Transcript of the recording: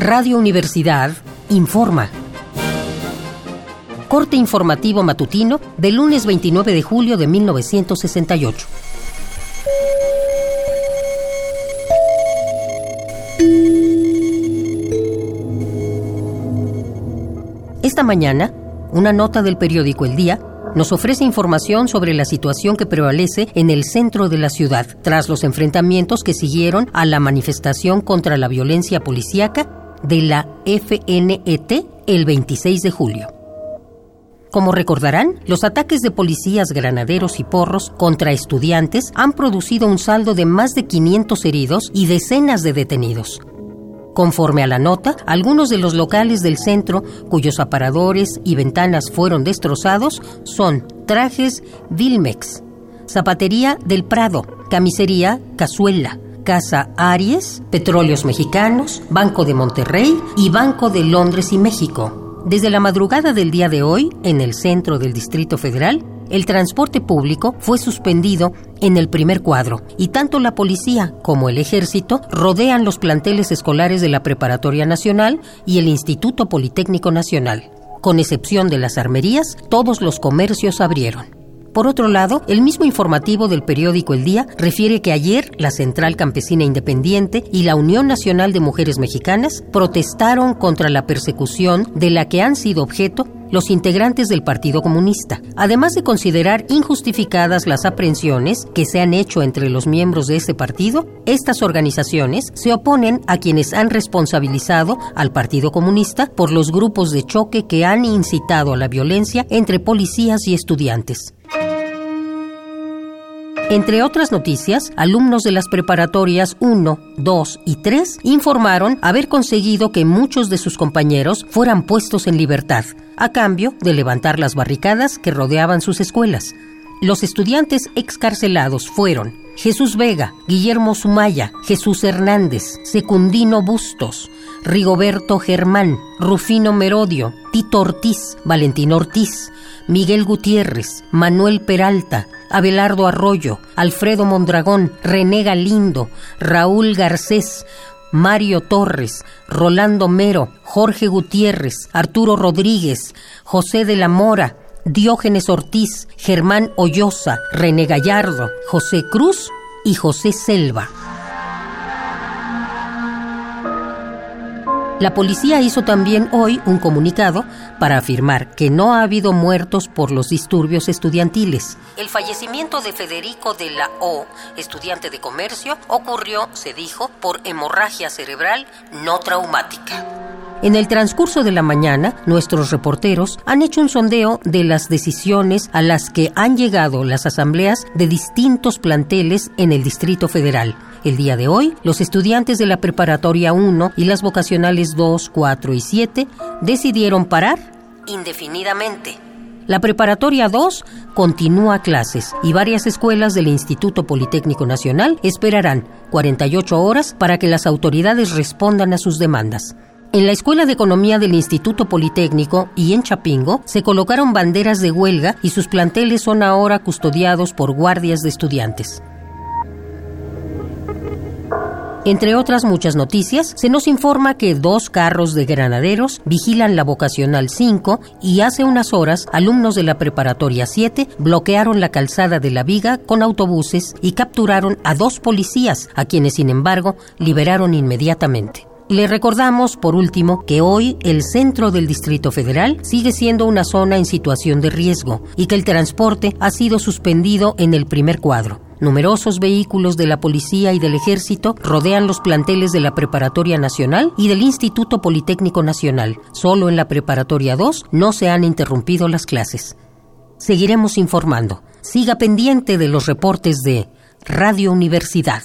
Radio Universidad informa. Corte informativo matutino del lunes 29 de julio de 1968. Esta mañana, una nota del periódico El Día nos ofrece información sobre la situación que prevalece en el centro de la ciudad tras los enfrentamientos que siguieron a la manifestación contra la violencia policíaca de la FNET el 26 de julio. Como recordarán, los ataques de policías, granaderos y porros contra estudiantes han producido un saldo de más de 500 heridos y decenas de detenidos. Conforme a la nota, algunos de los locales del centro cuyos aparadores y ventanas fueron destrozados son Trajes Vilmex, Zapatería del Prado, Camisería Cazuela, Casa Aries, Petróleos Mexicanos, Banco de Monterrey y Banco de Londres y México. Desde la madrugada del día de hoy, en el centro del Distrito Federal, el transporte público fue suspendido en el primer cuadro y tanto la policía como el ejército rodean los planteles escolares de la Preparatoria Nacional y el Instituto Politécnico Nacional. Con excepción de las armerías, todos los comercios abrieron. Por otro lado, el mismo informativo del periódico El Día refiere que ayer la Central Campesina Independiente y la Unión Nacional de Mujeres Mexicanas protestaron contra la persecución de la que han sido objeto los integrantes del Partido Comunista, además de considerar injustificadas las aprehensiones que se han hecho entre los miembros de ese partido, estas organizaciones se oponen a quienes han responsabilizado al Partido Comunista por los grupos de choque que han incitado a la violencia entre policías y estudiantes. Entre otras noticias, alumnos de las preparatorias 1, 2 y 3 informaron haber conseguido que muchos de sus compañeros fueran puestos en libertad, a cambio de levantar las barricadas que rodeaban sus escuelas. Los estudiantes excarcelados fueron Jesús Vega, Guillermo Sumaya, Jesús Hernández, Secundino Bustos, Rigoberto Germán, Rufino Merodio, Tito Ortiz, Valentín Ortiz, Miguel Gutiérrez, Manuel Peralta, Abelardo Arroyo, Alfredo Mondragón, René Galindo, Raúl Garcés, Mario Torres, Rolando Mero, Jorge Gutiérrez, Arturo Rodríguez, José de la Mora, Diógenes Ortiz, Germán Hoyosa, René Gallardo, José Cruz y José Selva. La policía hizo también hoy un comunicado para afirmar que no ha habido muertos por los disturbios estudiantiles. El fallecimiento de Federico de la O, estudiante de comercio, ocurrió, se dijo, por hemorragia cerebral no traumática. En el transcurso de la mañana, nuestros reporteros han hecho un sondeo de las decisiones a las que han llegado las asambleas de distintos planteles en el Distrito Federal. El día de hoy, los estudiantes de la Preparatoria 1 y las vocacionales 2, 4 y 7 decidieron parar indefinidamente. La Preparatoria 2 continúa clases y varias escuelas del Instituto Politécnico Nacional esperarán 48 horas para que las autoridades respondan a sus demandas. En la Escuela de Economía del Instituto Politécnico y en Chapingo se colocaron banderas de huelga y sus planteles son ahora custodiados por guardias de estudiantes. Entre otras muchas noticias, se nos informa que dos carros de granaderos vigilan la vocacional 5 y hace unas horas alumnos de la preparatoria 7 bloquearon la calzada de la viga con autobuses y capturaron a dos policías, a quienes sin embargo liberaron inmediatamente. Le recordamos, por último, que hoy el centro del Distrito Federal sigue siendo una zona en situación de riesgo y que el transporte ha sido suspendido en el primer cuadro. Numerosos vehículos de la policía y del ejército rodean los planteles de la Preparatoria Nacional y del Instituto Politécnico Nacional. Solo en la Preparatoria 2 no se han interrumpido las clases. Seguiremos informando. Siga pendiente de los reportes de Radio Universidad.